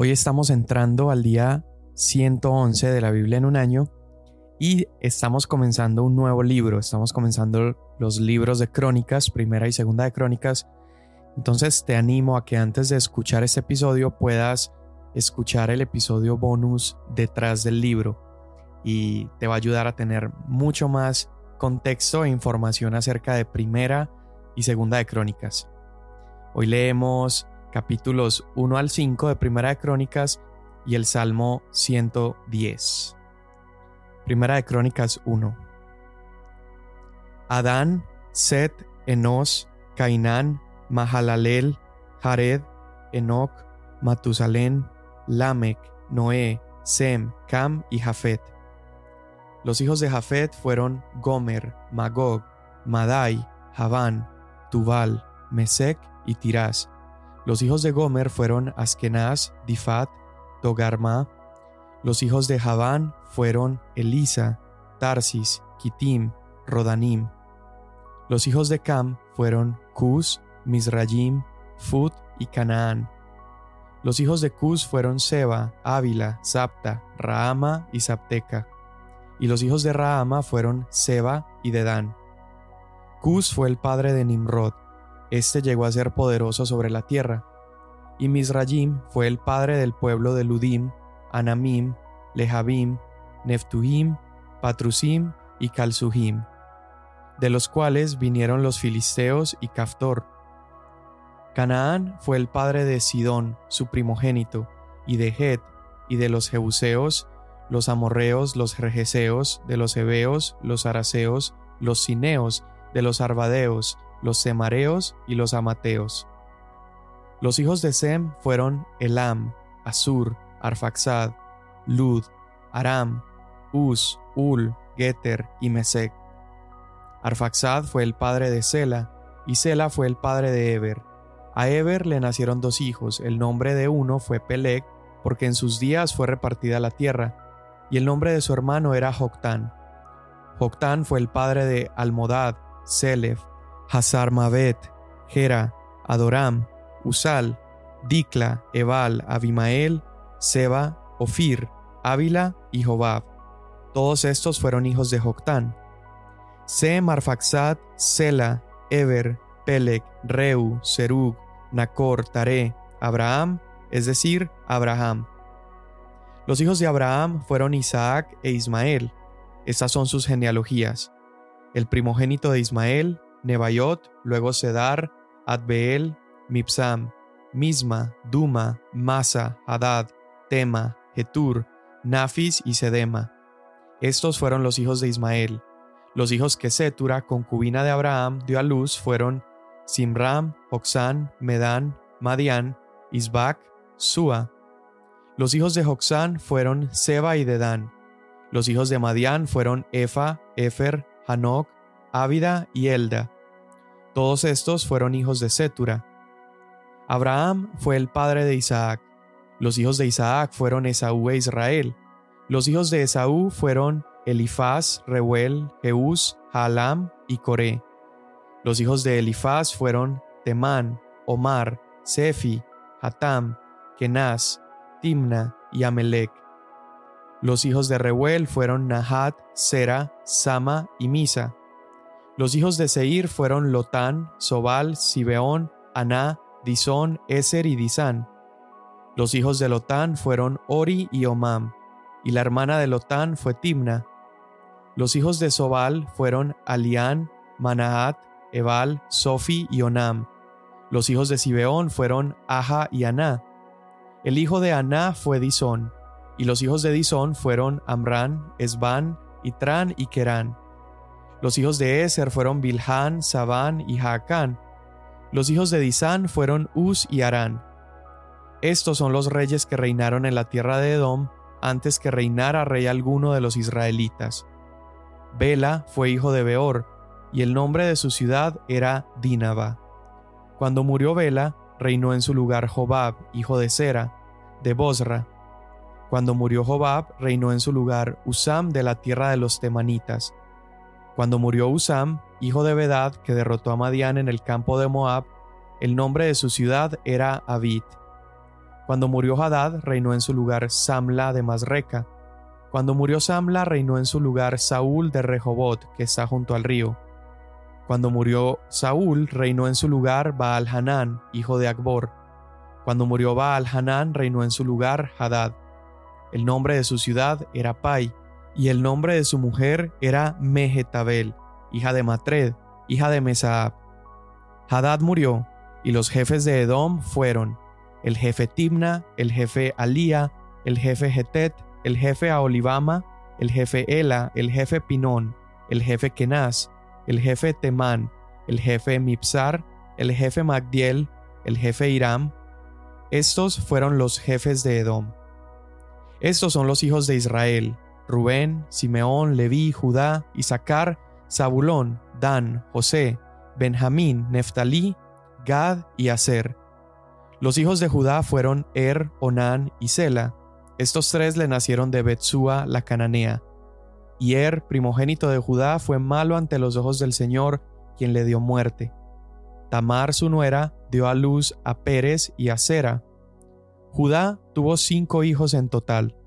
Hoy estamos entrando al día 111 de la Biblia en un año y estamos comenzando un nuevo libro. Estamos comenzando los libros de crónicas, primera y segunda de crónicas. Entonces te animo a que antes de escuchar este episodio puedas escuchar el episodio bonus detrás del libro y te va a ayudar a tener mucho más contexto e información acerca de primera y segunda de crónicas. Hoy leemos capítulos 1 al 5 de Primera de Crónicas y el Salmo 110. Primera de Crónicas 1. Adán, Set, Enos, Cainán, Mahalalel, Jared, Enoch, Matusalén, Lamec, Noé, Sem, Cam y Jafet. Los hijos de Jafet fueron Gomer, Magog, Madai, Javán, Tubal, Mesec y Tirás. Los hijos de Gomer fueron Askenaz, Difat, Togarma. Los hijos de Javán fueron Elisa, Tarsis, Kitim, Rodanim. Los hijos de Cam fueron Cus, Misrayim, Fut y Canaán. Los hijos de Cus fueron Seba, Ávila, Sapta, Rahama y Sapteca. Y los hijos de Rahama fueron Seba y Dedán. Cus fue el padre de Nimrod, este llegó a ser poderoso sobre la tierra. Y Misrayim fue el padre del pueblo de Ludim, Anamim, Lehabim, Neftuhim, Patrusim y Calsuhim, de los cuales vinieron los filisteos y Caftor. Canaán fue el padre de Sidón, su primogénito, y de Het, y de los Jebuseos, los amorreos, los regeseos, de los heveos, los araseos, los cineos, de los arbadeos, los semareos y los amateos. Los hijos de Sem fueron Elam, Asur, Arfaxad, Lud, Aram, Uz, Ul, Geter y Mesec. Arfaxad fue el padre de Sela, y Sela fue el padre de Eber. A Eber le nacieron dos hijos, el nombre de uno fue Peleg, porque en sus días fue repartida la tierra, y el nombre de su hermano era Joctán. Joctán fue el padre de Almodad, Selef, Hazar Mavet, Gera, Adoram, Usal, Dikla, Ebal, Abimael, Seba, Ofir, Ávila y Jobab. Todos estos fueron hijos de Joctán. Sem, Arfaxad, Sela, Eber, Pelec, Reu, Serug, Nacor, Tare, Abraham, es decir, Abraham. Los hijos de Abraham fueron Isaac e Ismael. Estas son sus genealogías. El primogénito de Ismael, Nebayot, luego Sedar, Adbeel, Mipsam, Misma, Duma, Masa, Hadad, Tema, Getur, Nafis y Sedema. Estos fueron los hijos de Ismael. Los hijos que Setura, concubina de Abraham, dio a luz fueron Simram, Joxán, Medán, Madián, Isbac, Sua. Los hijos de Joxán fueron Seba y Dedán. Los hijos de Madián fueron Efa, Efer, Hanok, Ávida y Elda. Todos estos fueron hijos de Setura. Abraham fue el padre de Isaac. Los hijos de Isaac fueron Esaú e Israel. Los hijos de Esaú fueron Elifaz, Reuel, Jeús, Halam y Coré. Los hijos de Elifaz fueron Temán, Omar, Sefi, Hatam, Kenaz, Timna y Amelec. Los hijos de Reuel fueron Nahat, Sera, Sama y Misa. Los hijos de Seir fueron Lotán, Sobal, Sibeón, Aná, Disón, Eser y Disán. Los hijos de Lotán fueron Ori y Omam, y la hermana de Lotán fue Timna. Los hijos de Sobal fueron Alián, Manahat, Ebal, Sofi y Onam. Los hijos de Sibeón fueron Aja y Aná. El hijo de Aná fue Disón, y los hijos de Disón fueron Amrán, Esban, Itran y Kerán. Los hijos de Eser fueron Bilhan, Sabán y Jaacán. Los hijos de Disán fueron Uz y Arán. Estos son los reyes que reinaron en la tierra de Edom antes que reinara rey alguno de los israelitas. Bela fue hijo de Beor, y el nombre de su ciudad era Dínaba. Cuando murió Bela, reinó en su lugar Jobab, hijo de Sera, de Bosra. Cuando murió Jobab, reinó en su lugar Usam de la tierra de los Temanitas. Cuando murió Usam, hijo de Bedad, que derrotó a Madián en el campo de Moab, el nombre de su ciudad era Abid. Cuando murió Hadad, reinó en su lugar Samla de Masreca. Cuando murió Samla, reinó en su lugar Saúl de Rehobot, que está junto al río. Cuando murió Saúl, reinó en su lugar Baal Hanán, hijo de Akbor. Cuando murió Baal Hanán, reinó en su lugar Hadad. El nombre de su ciudad era Pai, y el nombre de su mujer era Mehetabel, hija de Matred, hija de Mesaab. Hadad murió, y los jefes de Edom fueron el jefe Timna, el jefe Alía, el jefe Getet, el jefe Aolibama, el jefe Ela, el jefe Pinón, el jefe Kenaz, el jefe Temán, el jefe Mipsar, el jefe Magdiel, el jefe Iram. Estos fueron los jefes de Edom. Estos son los hijos de Israel: Rubén, Simeón, Leví, Judá, Isaacar, Zabulón, Dan, José, Benjamín, Neftalí, Gad y Aser. Los hijos de Judá fueron Er, Onán y Sela. Estos tres le nacieron de Betsúa la cananea. Y Er, primogénito de Judá, fue malo ante los ojos del Señor, quien le dio muerte. Tamar, su nuera, dio a luz a Pérez y a Sera. Judá tuvo cinco hijos en total.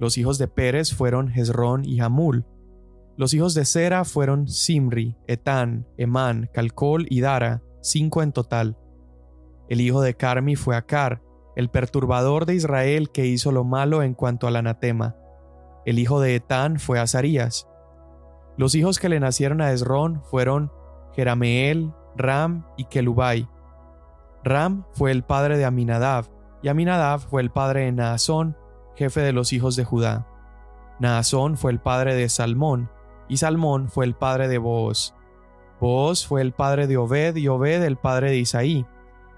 Los hijos de Pérez fueron Hezrón y Hamul. Los hijos de Sera fueron Simri, Etán, Emán, Calcol y Dara, cinco en total. El hijo de Carmi fue Acar, el perturbador de Israel que hizo lo malo en cuanto al anatema. El hijo de Etán fue Azarías. Los hijos que le nacieron a Esrón fueron Jerameel, Ram y Kelubai. Ram fue el padre de Aminadab, y Aminadab fue el padre de Naasón, jefe de los hijos de Judá. Naasón fue el padre de Salmón, y Salmón fue el padre de Booz. Booz fue el padre de Obed, y Obed el padre de Isaí.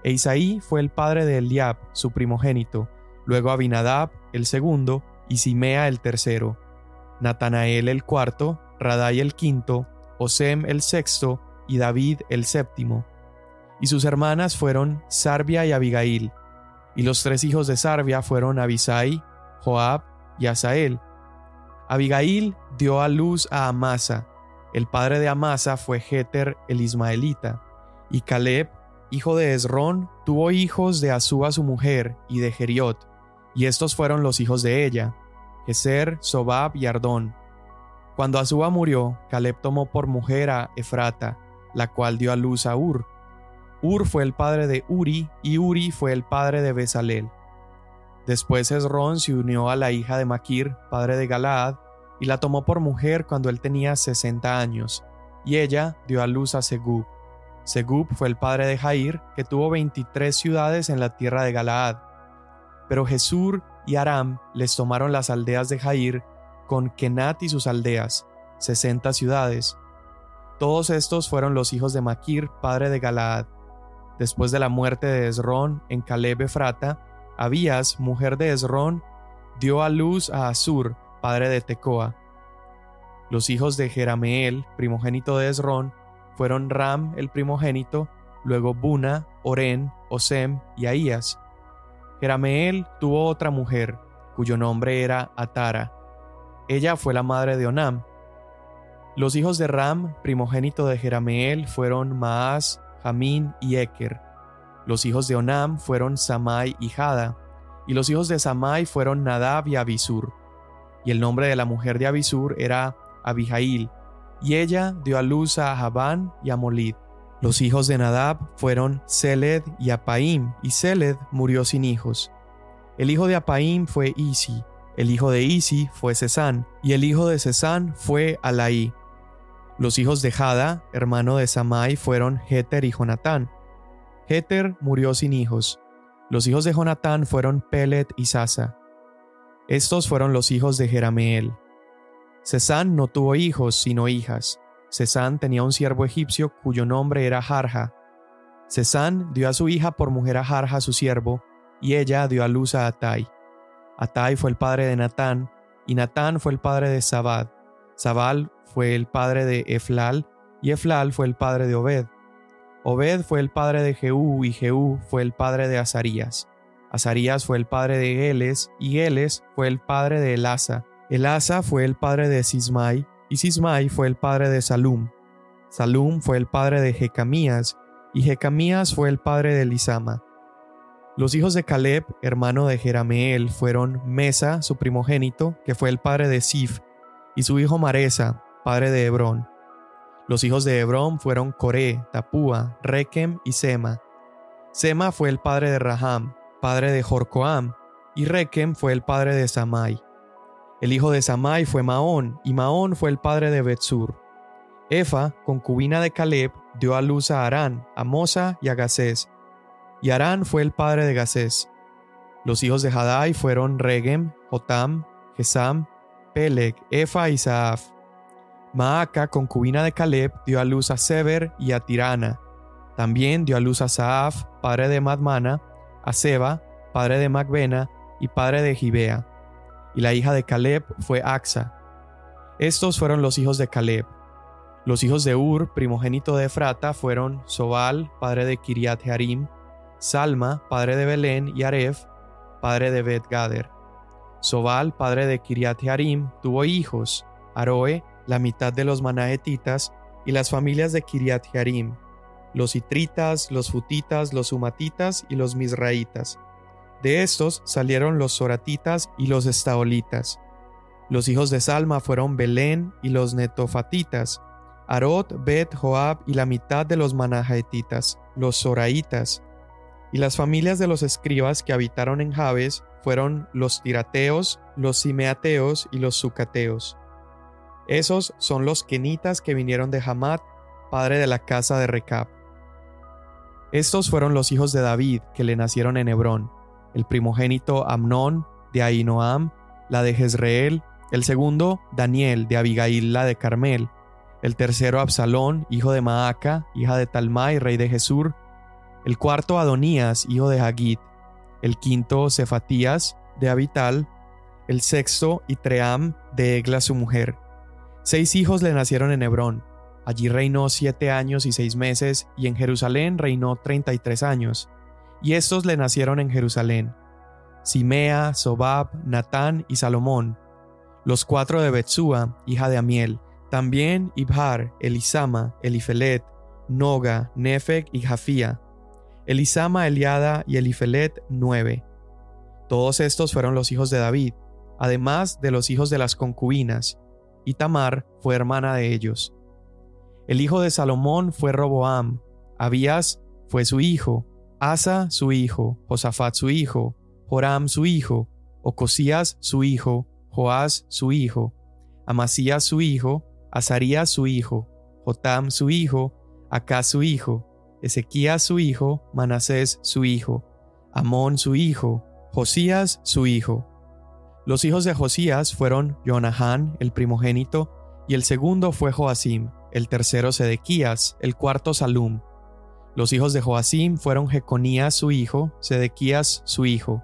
E Isaí fue el padre de Eliab, su primogénito, luego Abinadab, el segundo, y Simea el tercero, Natanael el cuarto, Radai el quinto, Osem el sexto, y David el séptimo. Y sus hermanas fueron Sarbia y Abigail. Y los tres hijos de Sarbia fueron Abisai, Joab y Asael. Abigail dio a luz a Amasa. El padre de Amasa fue Jeter el Ismaelita. Y Caleb hijo de Esrón, tuvo hijos de Azúa su mujer y de Geriot, y estos fueron los hijos de ella, Geser, Sobab y Ardón. Cuando Azúa murió, Caleb tomó por mujer a Efrata, la cual dio a luz a Ur. Ur fue el padre de Uri, y Uri fue el padre de Besalel. Después Esrón se unió a la hija de Maquir, padre de Galaad, y la tomó por mujer cuando él tenía sesenta años, y ella dio a luz a Segub. Segub fue el padre de Jair, que tuvo 23 ciudades en la tierra de Galaad. Pero Jesur y Aram les tomaron las aldeas de Jair, con Kenat y sus aldeas, 60 ciudades. Todos estos fueron los hijos de Maquir, padre de Galaad. Después de la muerte de Esrón en Caleb Efrata, Abías, mujer de Esrón, dio a luz a Asur, padre de Tecoa. Los hijos de Jerameel, primogénito de Esrón, fueron Ram el primogénito, luego Buna, Oren, Osem y Ahías. Jerameel tuvo otra mujer, cuyo nombre era Atara. Ella fue la madre de Onam. Los hijos de Ram, primogénito de Jerameel, fueron Maas, Jamín y Eker. Los hijos de Onam fueron Samai y Jada, y los hijos de Samai fueron Nadab y Abisur. Y el nombre de la mujer de Abisur era Abijail, y ella dio a luz a Jabán y a Molid. Los hijos de Nadab fueron Seled y Apaim, y Seled murió sin hijos. El hijo de Apaim fue Isi, el hijo de Isi fue Cesán, y el hijo de Cesán fue Alaí. Los hijos de Jada, hermano de Samai, fueron Heter y Jonatán. Heter murió sin hijos. Los hijos de Jonatán fueron Pelet y Sasa. Estos fueron los hijos de Jerameel. Cesán no tuvo hijos sino hijas. Cesán tenía un siervo egipcio cuyo nombre era Jarja. Cesán dio a su hija por mujer a Jarja su siervo, y ella dio a luz a Atai. Atai fue el padre de Natán, y Natán fue el padre de Sabad. Sabal fue el padre de Eflal, y Eflal fue el padre de Obed. Obed fue el padre de Jehú, y Jehú fue el padre de Azarías. Azarías fue el padre de Geles, y Geles fue el padre de Elasa. Elasa fue el padre de Sismai, y Sismai fue el padre de Salum. Salum fue el padre de Jecamías, y Jecamías fue el padre de Lisama. Los hijos de Caleb, hermano de Jerameel, fueron Mesa, su primogénito, que fue el padre de Sif, y su hijo Maresa, padre de Hebrón. Los hijos de Hebrón fueron Coré, Tapúa, Rekem y Sema. Sema fue el padre de Raham, padre de Jorcoam, y Rekem fue el padre de Samai. El hijo de Samai fue Maón, y Maón fue el padre de Betsur. Efa, concubina de Caleb, dio a luz a Arán, a Mosa y a Gacés. Y Arán fue el padre de Gacés. Los hijos de Hadai fueron Regem, Jotam, Gesam, Peleg, Efa y Saaf. Maaca, concubina de Caleb, dio a luz a Sever y a Tirana. También dio a luz a Saaf, padre de Madmana, a Seba, padre de Macbena y padre de Gibea. Y la hija de Caleb fue Axa. Estos fueron los hijos de Caleb. Los hijos de Ur, primogénito de Efrata, fueron Sobal, padre de Kiriat Jearim, Salma, padre de Belén, y Aref, padre de Bet Gader. Sobal, padre de Kiriat Jearim, tuvo hijos, Aroe, la mitad de los manahetitas, y las familias de Kiriat Jearim, los itritas, los futitas, los humatitas y los misraitas. De estos salieron los soratitas y los estaolitas. Los hijos de Salma fueron Belén y los netofatitas, Arot, Bet, Joab y la mitad de los manahetitas, los soraitas, y las familias de los escribas que habitaron en Jabes fueron los tirateos, los simeateos y los sucateos. Esos son los kenitas que vinieron de Hamat, padre de la casa de Recab. Estos fueron los hijos de David que le nacieron en Hebrón, el primogénito Amnón de Ainoam, la de Jezreel, el segundo Daniel de Abigail, la de Carmel, el tercero Absalón, hijo de Maaca, hija de Talmai, rey de Jesur, el cuarto Adonías, hijo de Hagit, el quinto Cefatías, de Abital, el sexto Itream, de Egla su mujer. Seis hijos le nacieron en Hebrón. Allí reinó siete años y seis meses, y en Jerusalén reinó treinta y tres años. Y estos le nacieron en Jerusalén: Simea, Sobab, Natán y Salomón, los cuatro de Betsúa, hija de Amiel, también Ibhar, Elisama, Elifelet, Noga, Nefeg y Jafía, Elisama, Eliada y Elifelet nueve. Todos estos fueron los hijos de David, además de los hijos de las concubinas, y Tamar fue hermana de ellos. El hijo de Salomón fue Roboam, Abías fue su hijo, Asa su hijo, Josafat su hijo, Joram su hijo, Ocosías su hijo, Joás su hijo, Amasías su hijo, Azarías su hijo, Jotam su hijo, Acá su hijo, Ezequías su hijo, Manasés su hijo, Amón su hijo, Josías su hijo. Los hijos de Josías fueron Jonahán, el primogénito, y el segundo fue Joacim, el tercero Sedequías, el cuarto Salum. Los hijos de Joacim fueron Jeconías su hijo, Sedequías su hijo.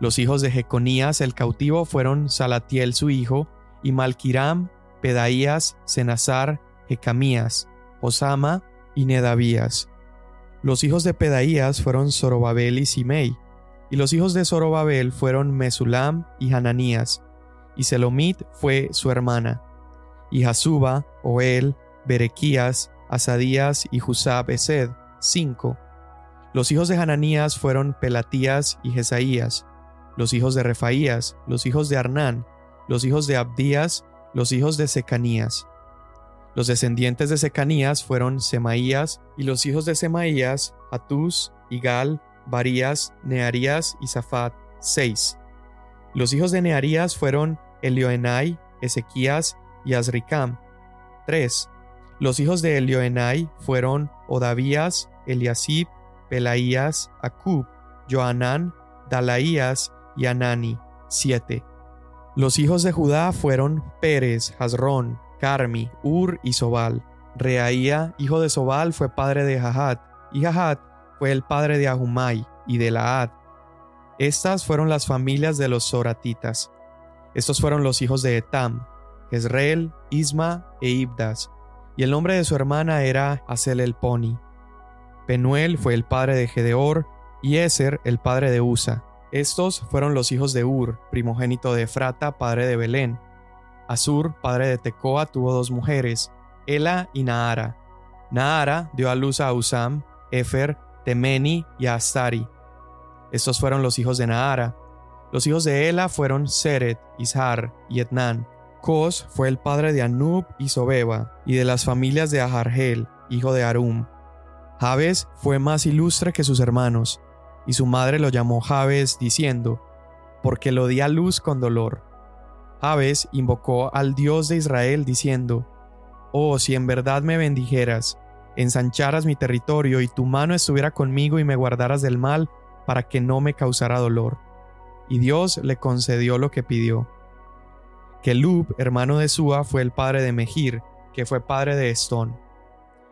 Los hijos de Jeconías el cautivo fueron Salatiel su hijo, y Malquiram, Pedaías, Senazar, Jecamías, Osama y Nedavías. Los hijos de Pedaías fueron Zorobabel y Simei, y los hijos de Zorobabel fueron Mesulam y Hananías, y Selomit fue su hermana, y Jasuba, Oel, Berequías, Asadías y Jusab Esed, cinco. Los hijos de Hananías fueron Pelatías y Jesaías, los hijos de Refaías, los hijos de Arnán, los hijos de Abdías, los hijos de Secanías. Los descendientes de Secanías fueron Semaías, y los hijos de Semaías, Atús, Igal, Barías, Nearías y Zafat, seis. Los hijos de Nearías fueron Elioenai, Ezequías y Azricam, tres. Los hijos de Elioenai fueron Odavías, Eliasib, Pelaías, Acub, Joanán, Dalaías y Anani, siete. Los hijos de Judá fueron Pérez, Hazrón, Carmi, Ur y Sobal. Reaía, hijo de Sobal, fue padre de Jahat, y Jahat fue el padre de Ahumai y de Laad. Estas fueron las familias de los Soratitas. Estos fueron los hijos de Etam, Jezreel, Isma e Ibdas, y el nombre de su hermana era Asel el Poni. Penuel fue el padre de Gedeor, y Eser el padre de Usa. Estos fueron los hijos de Ur, primogénito de Efrata, padre de Belén. Asur, padre de Tecoa, tuvo dos mujeres, Ela y Naara. Naara dio a luz a Usam, Efer, Temeni y Astari. Estos fueron los hijos de Naara. Los hijos de Ela fueron Seret, Ishar y Etnan. Cos fue el padre de Anub y Sobeba, y de las familias de Ahargel, hijo de Arum. Jabes fue más ilustre que sus hermanos, y su madre lo llamó Jabes, diciendo, porque lo di a luz con dolor. Jabes invocó al Dios de Israel, diciendo, Oh, si en verdad me bendijeras, ensancharas mi territorio y tu mano estuviera conmigo y me guardaras del mal, para que no me causara dolor. Y Dios le concedió lo que pidió. Kelub, hermano de Sua, fue el padre de Mejir, que fue padre de Estón.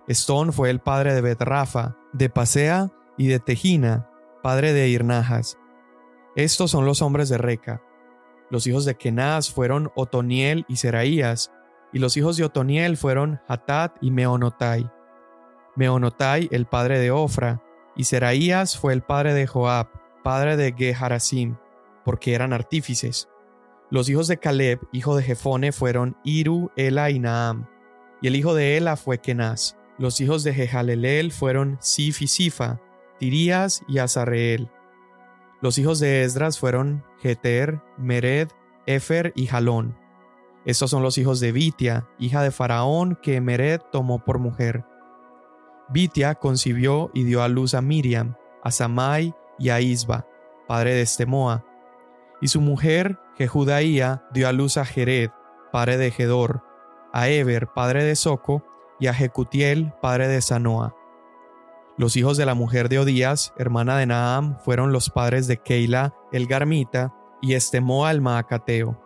Estón fue el padre de Betrafa, de Pasea y de Tejina, padre de Irnajas. Estos son los hombres de Reca. Los hijos de Kenaz fueron Otoniel y Seraías, y los hijos de Otoniel fueron Hatat y Meonotai. Meonotai, el padre de Ofra, y Seraías fue el padre de Joab, padre de Geharasim, porque eran artífices. Los hijos de Caleb, hijo de Jefone, fueron Iru, Ela y Naam, y el hijo de Ela fue Kenaz. Los hijos de Jehalelel fueron Sif y Sifa, Tirías y Azarreel. Los hijos de Esdras fueron Jeter, Mered, Efer y Jalón. Estos son los hijos de Vitia, hija de Faraón, que Mered tomó por mujer. Vitia concibió y dio a luz a Miriam, a Samai y a Isba, padre de Estemoa. Y su mujer, Jehudaía, dio a luz a Jered, padre de Gedor, a Eber, padre de Soco, y a Jecutiel, padre de Sanoa. Los hijos de la mujer de Odías, hermana de Naam, fueron los padres de Keila, el Garmita, y Estemoa el Maacateo.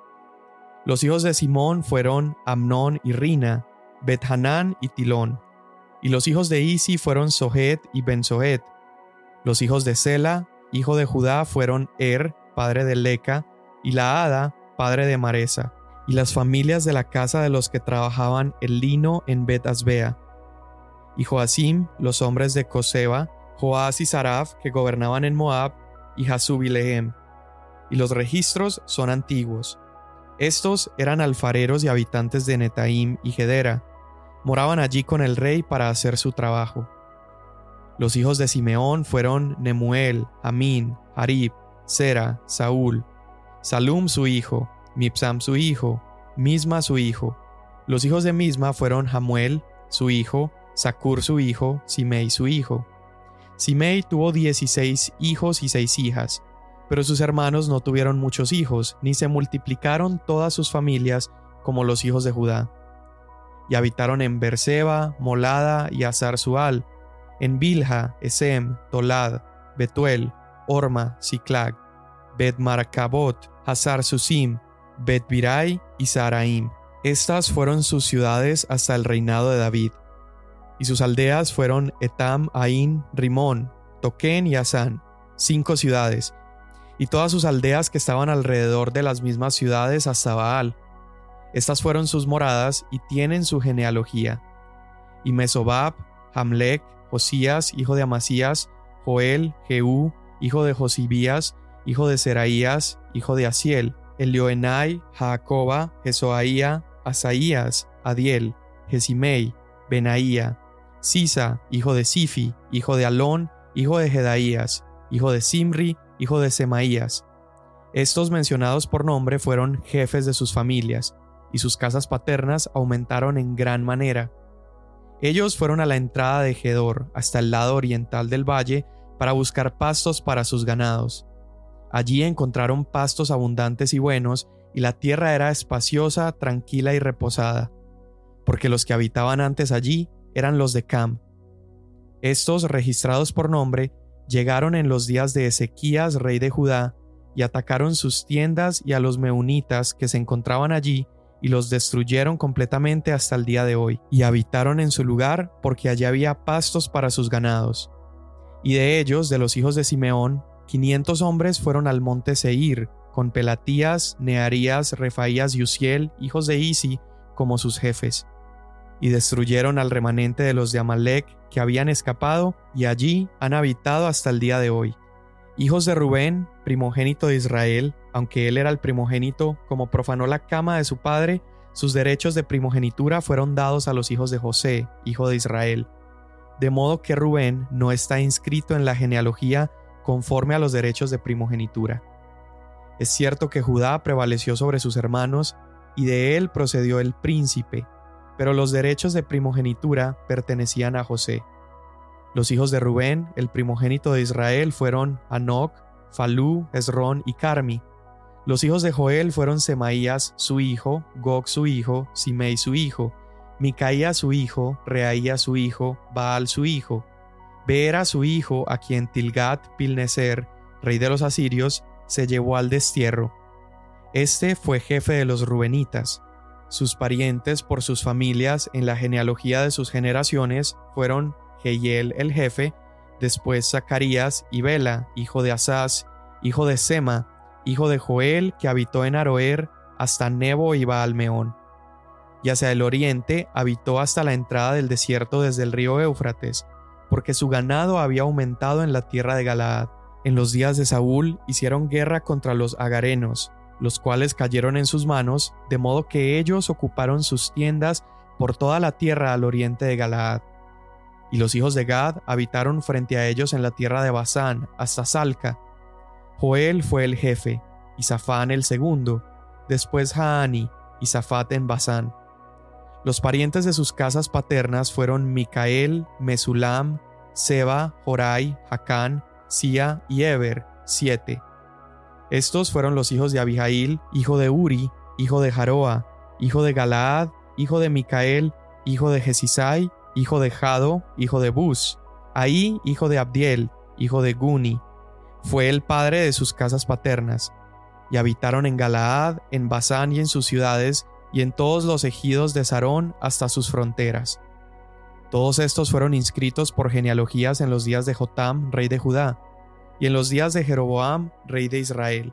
Los hijos de Simón fueron Amnón y Rina, Bethanán y Tilón. Y los hijos de Isi fueron Sohet y Bensohet. Los hijos de Sela, hijo de Judá, fueron Er, padre de Leca, y Laada, padre de Maresa, y las familias de la casa de los que trabajaban el lino en Bet Asbea. Y Joacim, los hombres de Coseba, Joás y Saraf, que gobernaban en Moab, y Hasub y Lehem. Y los registros son antiguos. Estos eran alfareros y habitantes de Netaim y Gedera, moraban allí con el rey para hacer su trabajo. Los hijos de Simeón fueron Nemuel, Amín, Harib, Sera, Saúl, Salum su hijo, Mipsam su hijo, Misma su hijo. Los hijos de Misma fueron Hamuel, su hijo, Sakur su hijo, Simei su hijo. Simei tuvo dieciséis hijos y seis hijas, pero sus hermanos no tuvieron muchos hijos, ni se multiplicaron todas sus familias como los hijos de Judá y habitaron en Berseba, Molada y Azar Sual, en Bilha, Esem, Tolad, Betuel, Orma, Siklag, Bet Maracabot, Hazar Susim, Bet Birai y Saraim. Estas fueron sus ciudades hasta el reinado de David. Y sus aldeas fueron Etam, Ain, Rimón, Toquén y Asán, cinco ciudades, y todas sus aldeas que estaban alrededor de las mismas ciudades hasta Baal, estas fueron sus moradas y tienen su genealogía. Y Mesobab, Hamlek, Josías, hijo de Amasías, Joel, Jehú, hijo de Josibías, hijo de Seraías, hijo de Asiel, Elioenai, Jacoba, Jesoaía, Asaías, Adiel, Jesimei, Benaía, Sisa, hijo de Sifi, hijo de Alón, hijo de Jedaías, hijo de Simri, hijo de Semaías. Estos mencionados por nombre fueron jefes de sus familias, y sus casas paternas aumentaron en gran manera. Ellos fueron a la entrada de Gedor hasta el lado oriental del valle para buscar pastos para sus ganados. Allí encontraron pastos abundantes y buenos, y la tierra era espaciosa, tranquila y reposada, porque los que habitaban antes allí eran los de Cam. Estos, registrados por nombre, llegaron en los días de Ezequías, rey de Judá, y atacaron sus tiendas y a los meunitas que se encontraban allí, y los destruyeron completamente hasta el día de hoy, y habitaron en su lugar porque allí había pastos para sus ganados. Y de ellos, de los hijos de Simeón, quinientos hombres fueron al monte Seir, con Pelatías, Nearías, Refaías y Uziel, hijos de Isi, como sus jefes. Y destruyeron al remanente de los de Amalek que habían escapado, y allí han habitado hasta el día de hoy. Hijos de Rubén, primogénito de Israel, aunque él era el primogénito, como profanó la cama de su padre, sus derechos de primogenitura fueron dados a los hijos de José, hijo de Israel. De modo que Rubén no está inscrito en la genealogía conforme a los derechos de primogenitura. Es cierto que Judá prevaleció sobre sus hermanos y de él procedió el príncipe, pero los derechos de primogenitura pertenecían a José. Los hijos de Rubén, el primogénito de Israel, fueron Anoc, Falú, Esrón y Carmi. Los hijos de Joel fueron Semaías su hijo, Gog su hijo, Simei su hijo, Micaía su hijo, Reaía su hijo, Baal su hijo, Beera su hijo, a quien Tilgat Pilneser, rey de los asirios, se llevó al destierro. Este fue jefe de los Rubenitas. Sus parientes por sus familias en la genealogía de sus generaciones fueron Jehiel el jefe, después Zacarías y Bela, hijo de Asaz, hijo de Sema, hijo de Joel, que habitó en Aroer, hasta Nebo y Baalmeón. Y hacia el oriente habitó hasta la entrada del desierto desde el río Éufrates, porque su ganado había aumentado en la tierra de Galaad. En los días de Saúl hicieron guerra contra los agarenos, los cuales cayeron en sus manos, de modo que ellos ocuparon sus tiendas por toda la tierra al oriente de Galaad. Y los hijos de Gad habitaron frente a ellos en la tierra de Basán, hasta Salca. Joel fue el jefe, y Zafán el segundo, después Haani y Zafat en Basán. Los parientes de sus casas paternas fueron Micael, Mesulam, Seba, Jorai, Jacán, Sia y Eber, siete. Estos fueron los hijos de Abijail, hijo de Uri, hijo de Jaroa, hijo de Galaad, hijo de Micael, hijo de Jesisai, hijo de Jado, hijo de Bus, Ahí, hijo de Abdiel, hijo de Guni. Fue el padre de sus casas paternas, y habitaron en Galaad, en Basán y en sus ciudades, y en todos los ejidos de Sarón hasta sus fronteras. Todos estos fueron inscritos por genealogías en los días de Jotam, rey de Judá, y en los días de Jeroboam, rey de Israel.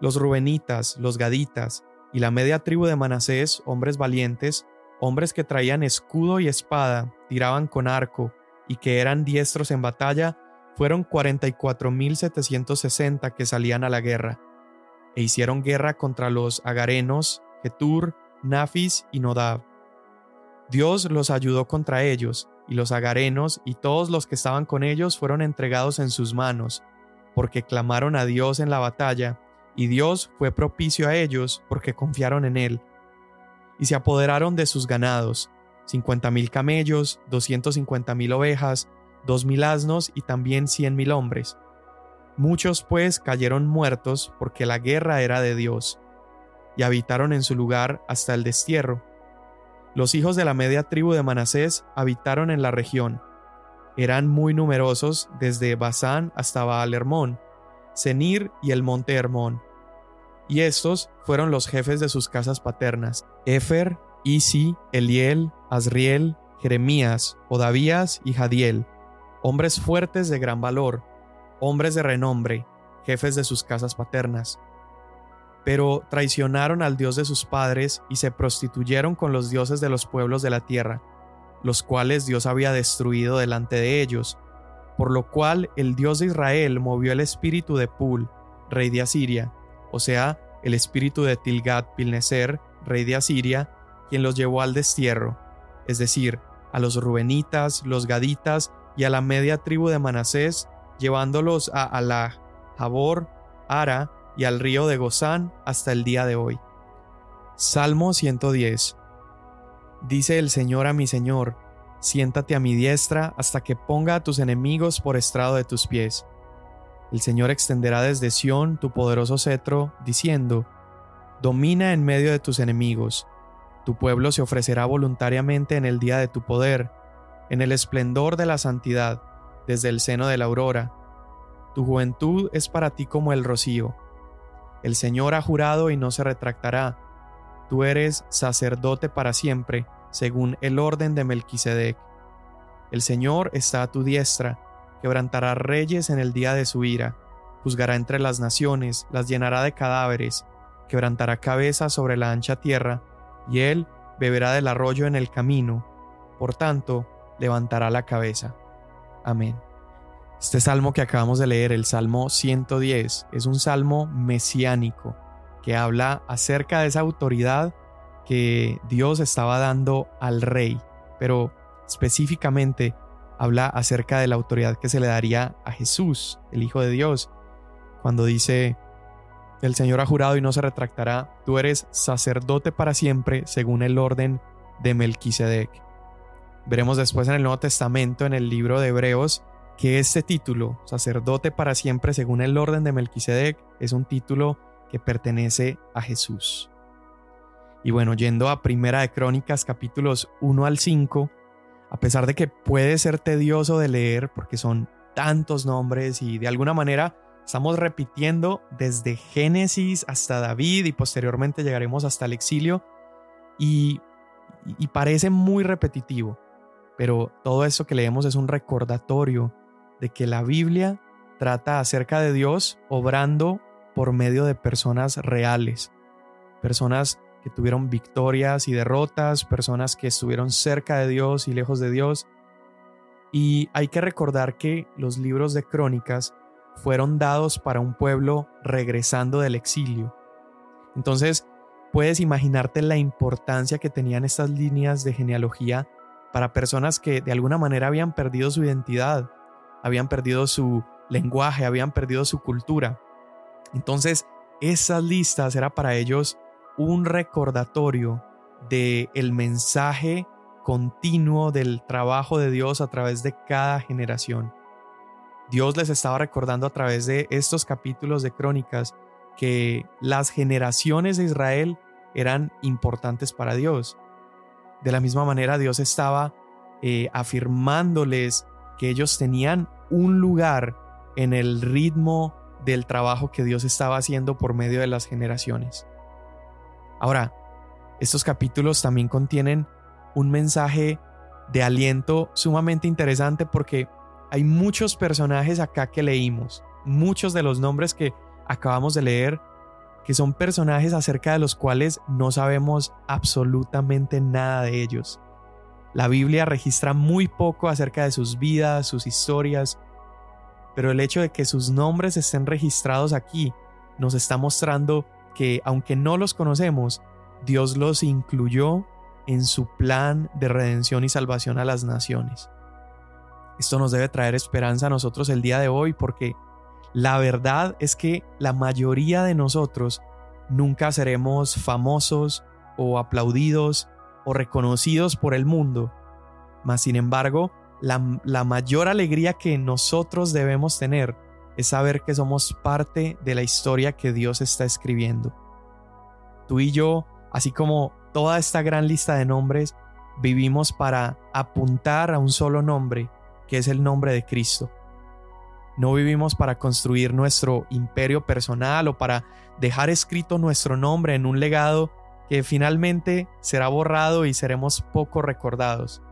Los Rubenitas, los Gaditas, y la media tribu de Manasés, hombres valientes, hombres que traían escudo y espada, tiraban con arco, y que eran diestros en batalla, fueron 44.760 que salían a la guerra, e hicieron guerra contra los agarenos, Getur, Nafis y Nodab. Dios los ayudó contra ellos, y los agarenos y todos los que estaban con ellos fueron entregados en sus manos, porque clamaron a Dios en la batalla, y Dios fue propicio a ellos porque confiaron en él. Y se apoderaron de sus ganados, cincuenta mil camellos, doscientos cincuenta mil ovejas, dos mil asnos y también cien mil hombres. Muchos pues cayeron muertos porque la guerra era de Dios, y habitaron en su lugar hasta el destierro. Los hijos de la media tribu de Manasés habitaron en la región. Eran muy numerosos desde Basán hasta Baal Hermón, Senir y el monte Hermón. Y estos fueron los jefes de sus casas paternas: Efer, Isi, Eliel, Azriel, Jeremías, Odavías y Jadiel, hombres fuertes de gran valor, hombres de renombre, jefes de sus casas paternas. Pero traicionaron al Dios de sus padres y se prostituyeron con los dioses de los pueblos de la tierra, los cuales Dios había destruido delante de ellos, por lo cual el Dios de Israel movió el espíritu de Pul, rey de Asiria, o sea, el espíritu de Tilgat Pilneser, rey de Asiria, quien los llevó al destierro, es decir, a los Rubenitas, los Gaditas y a la media tribu de Manasés, llevándolos a Alá, Jabor, Ara, y al río de Gozán hasta el día de hoy. Salmo 110 Dice el Señor a mi Señor, siéntate a mi diestra hasta que ponga a tus enemigos por estrado de tus pies. El Señor extenderá desde Sión tu poderoso cetro, diciendo, Domina en medio de tus enemigos. Tu pueblo se ofrecerá voluntariamente en el día de tu poder, en el esplendor de la santidad, desde el seno de la aurora. Tu juventud es para ti como el rocío el Señor ha jurado y no se retractará. Tú eres sacerdote para siempre, según el orden de Melquisedec. El Señor está a tu diestra, quebrantará reyes en el día de su ira, juzgará entre las naciones, las llenará de cadáveres, quebrantará cabezas sobre la ancha tierra, y él beberá del arroyo en el camino, por tanto, levantará la cabeza. Amén. Este salmo que acabamos de leer, el Salmo 110, es un salmo mesiánico que habla acerca de esa autoridad que Dios estaba dando al rey, pero específicamente habla acerca de la autoridad que se le daría a Jesús, el Hijo de Dios, cuando dice, el Señor ha jurado y no se retractará, tú eres sacerdote para siempre según el orden de Melquisedec. Veremos después en el Nuevo Testamento, en el libro de Hebreos, que este título, sacerdote para siempre según el orden de Melquisedec, es un título que pertenece a Jesús. Y bueno, yendo a Primera de Crónicas capítulos 1 al 5, a pesar de que puede ser tedioso de leer porque son tantos nombres y de alguna manera estamos repitiendo desde Génesis hasta David y posteriormente llegaremos hasta el exilio y, parece muy repetitivo, pero todo eso que leemos es un recordatorio de que la Biblia trata acerca de Dios obrando por medio de personas reales, personas que tuvieron victorias y derrotas, personas que estuvieron cerca de Dios y lejos de Dios. Y hay que recordar que los libros de crónicas fueron dados para un pueblo regresando del exilio. Entonces, puedes imaginarte la importancia que tenían estas líneas de genealogía para personas que de alguna manera habían perdido su identidad, habían perdido su lenguaje, habían perdido su cultura. Entonces, esas listas era para ellos un recordatorio de el mensaje continuo del trabajo de Dios a través de cada generación. Dios les estaba recordando a través de estos capítulos de crónicas que las generaciones de Israel eran importantes para Dios. De la misma manera Dios estaba eh, afirmándoles que ellos tenían un lugar en el ritmo del trabajo que Dios estaba haciendo por medio de las generaciones. Ahora, estos capítulos también contienen un mensaje de aliento sumamente interesante porque hay muchos personajes acá que leímos, muchos de los nombres que acabamos de leer, que son personajes acerca de los cuales no sabemos absolutamente nada de ellos. La Biblia registra muy poco acerca de sus vidas, sus historias, pero el hecho de que sus nombres estén registrados aquí nos está mostrando que aunque no los conocemos, Dios los incluyó en su plan de redención y salvación a las naciones. Esto nos debe traer esperanza a nosotros el día de hoy porque la verdad es que la mayoría de nosotros nunca seremos famosos o aplaudidos o reconocidos por el mundo, mas sin embargo la, mayor alegría que nosotros debemos tener es saber que somos parte de la historia que Dios está escribiendo. Tú y yo, así como toda esta gran lista de nombres, vivimos para apuntar a un solo nombre, que es el nombre de Cristo. No vivimos para construir nuestro imperio personal o para dejar escrito nuestro nombre en un legado que finalmente será borrado y seremos poco recordados.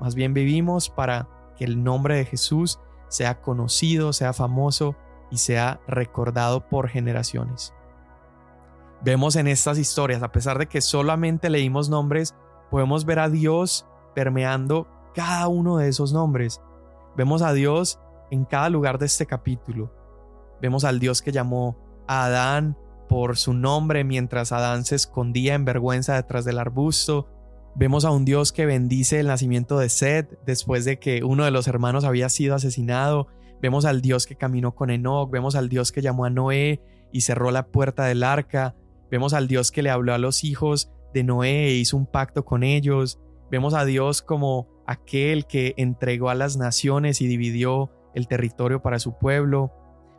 Más bien vivimos para que el nombre de Jesús sea conocido, sea famoso y sea recordado por generaciones. Vemos en estas historias, a pesar de que solamente leímos nombres, podemos ver a Dios permeando cada uno de esos nombres. Vemos a Dios en cada lugar de este capítulo. Vemos al Dios que llamó a Adán por su nombre mientras Adán se escondía en vergüenza detrás del arbusto. Vemos a un Dios que bendice el nacimiento de Seth después de que uno de los hermanos había sido asesinado. Vemos al Dios que caminó con Enoch. Vemos al Dios que llamó a Noé y cerró la puerta del arca. Vemos al Dios que le habló a los hijos de Noé e hizo un pacto con ellos. Vemos a Dios como aquel que entregó a las naciones y dividió el territorio para su pueblo.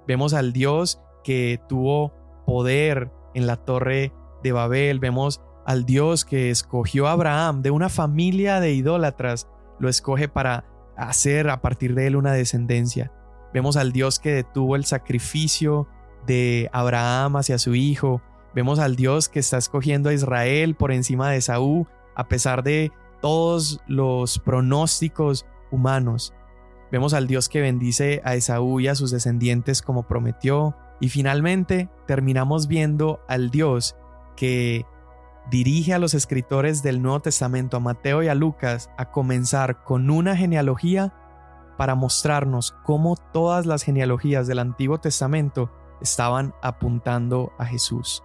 Vemos al Dios que tuvo poder en la torre de Babel. Vemos al Dios que escogió a Abraham de una familia de idólatras, lo escoge para hacer a partir de él una descendencia. Vemos al Dios que detuvo el sacrificio de Abraham hacia su hijo. Vemos al Dios que está escogiendo a Israel por encima de Saúl, a pesar de todos los pronósticos humanos. Vemos al Dios que bendice a Esaú y a sus descendientes como prometió. Y finalmente terminamos viendo al Dios que dirige a los escritores del Nuevo Testamento, a Mateo y a Lucas, a comenzar con una genealogía para mostrarnos cómo todas las genealogías del Antiguo Testamento estaban apuntando a Jesús.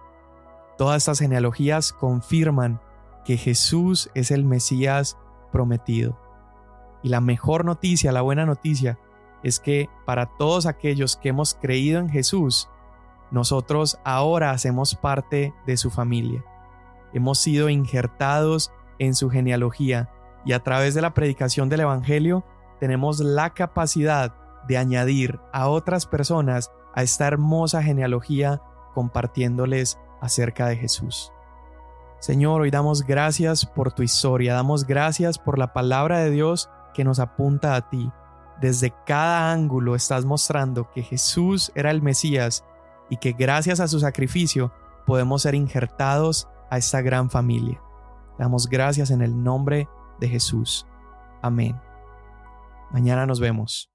Todas estas genealogías confirman que Jesús es el Mesías prometido. Y la mejor noticia, la buena noticia, es que para todos aquellos que hemos creído en Jesús, nosotros ahora hacemos parte de su familia. Hemos sido injertados en su genealogía y a través de la predicación del Evangelio tenemos la capacidad de añadir a otras personas a esta hermosa genealogía compartiéndoles acerca de Jesús. Señor, hoy damos gracias por tu historia, damos gracias por la palabra de Dios que nos apunta a ti. Desde cada ángulo estás mostrando que Jesús era el Mesías y que gracias a su sacrificio podemos ser injertados a esta gran familia. Damos gracias en el nombre de Jesús. Amén. Mañana nos vemos.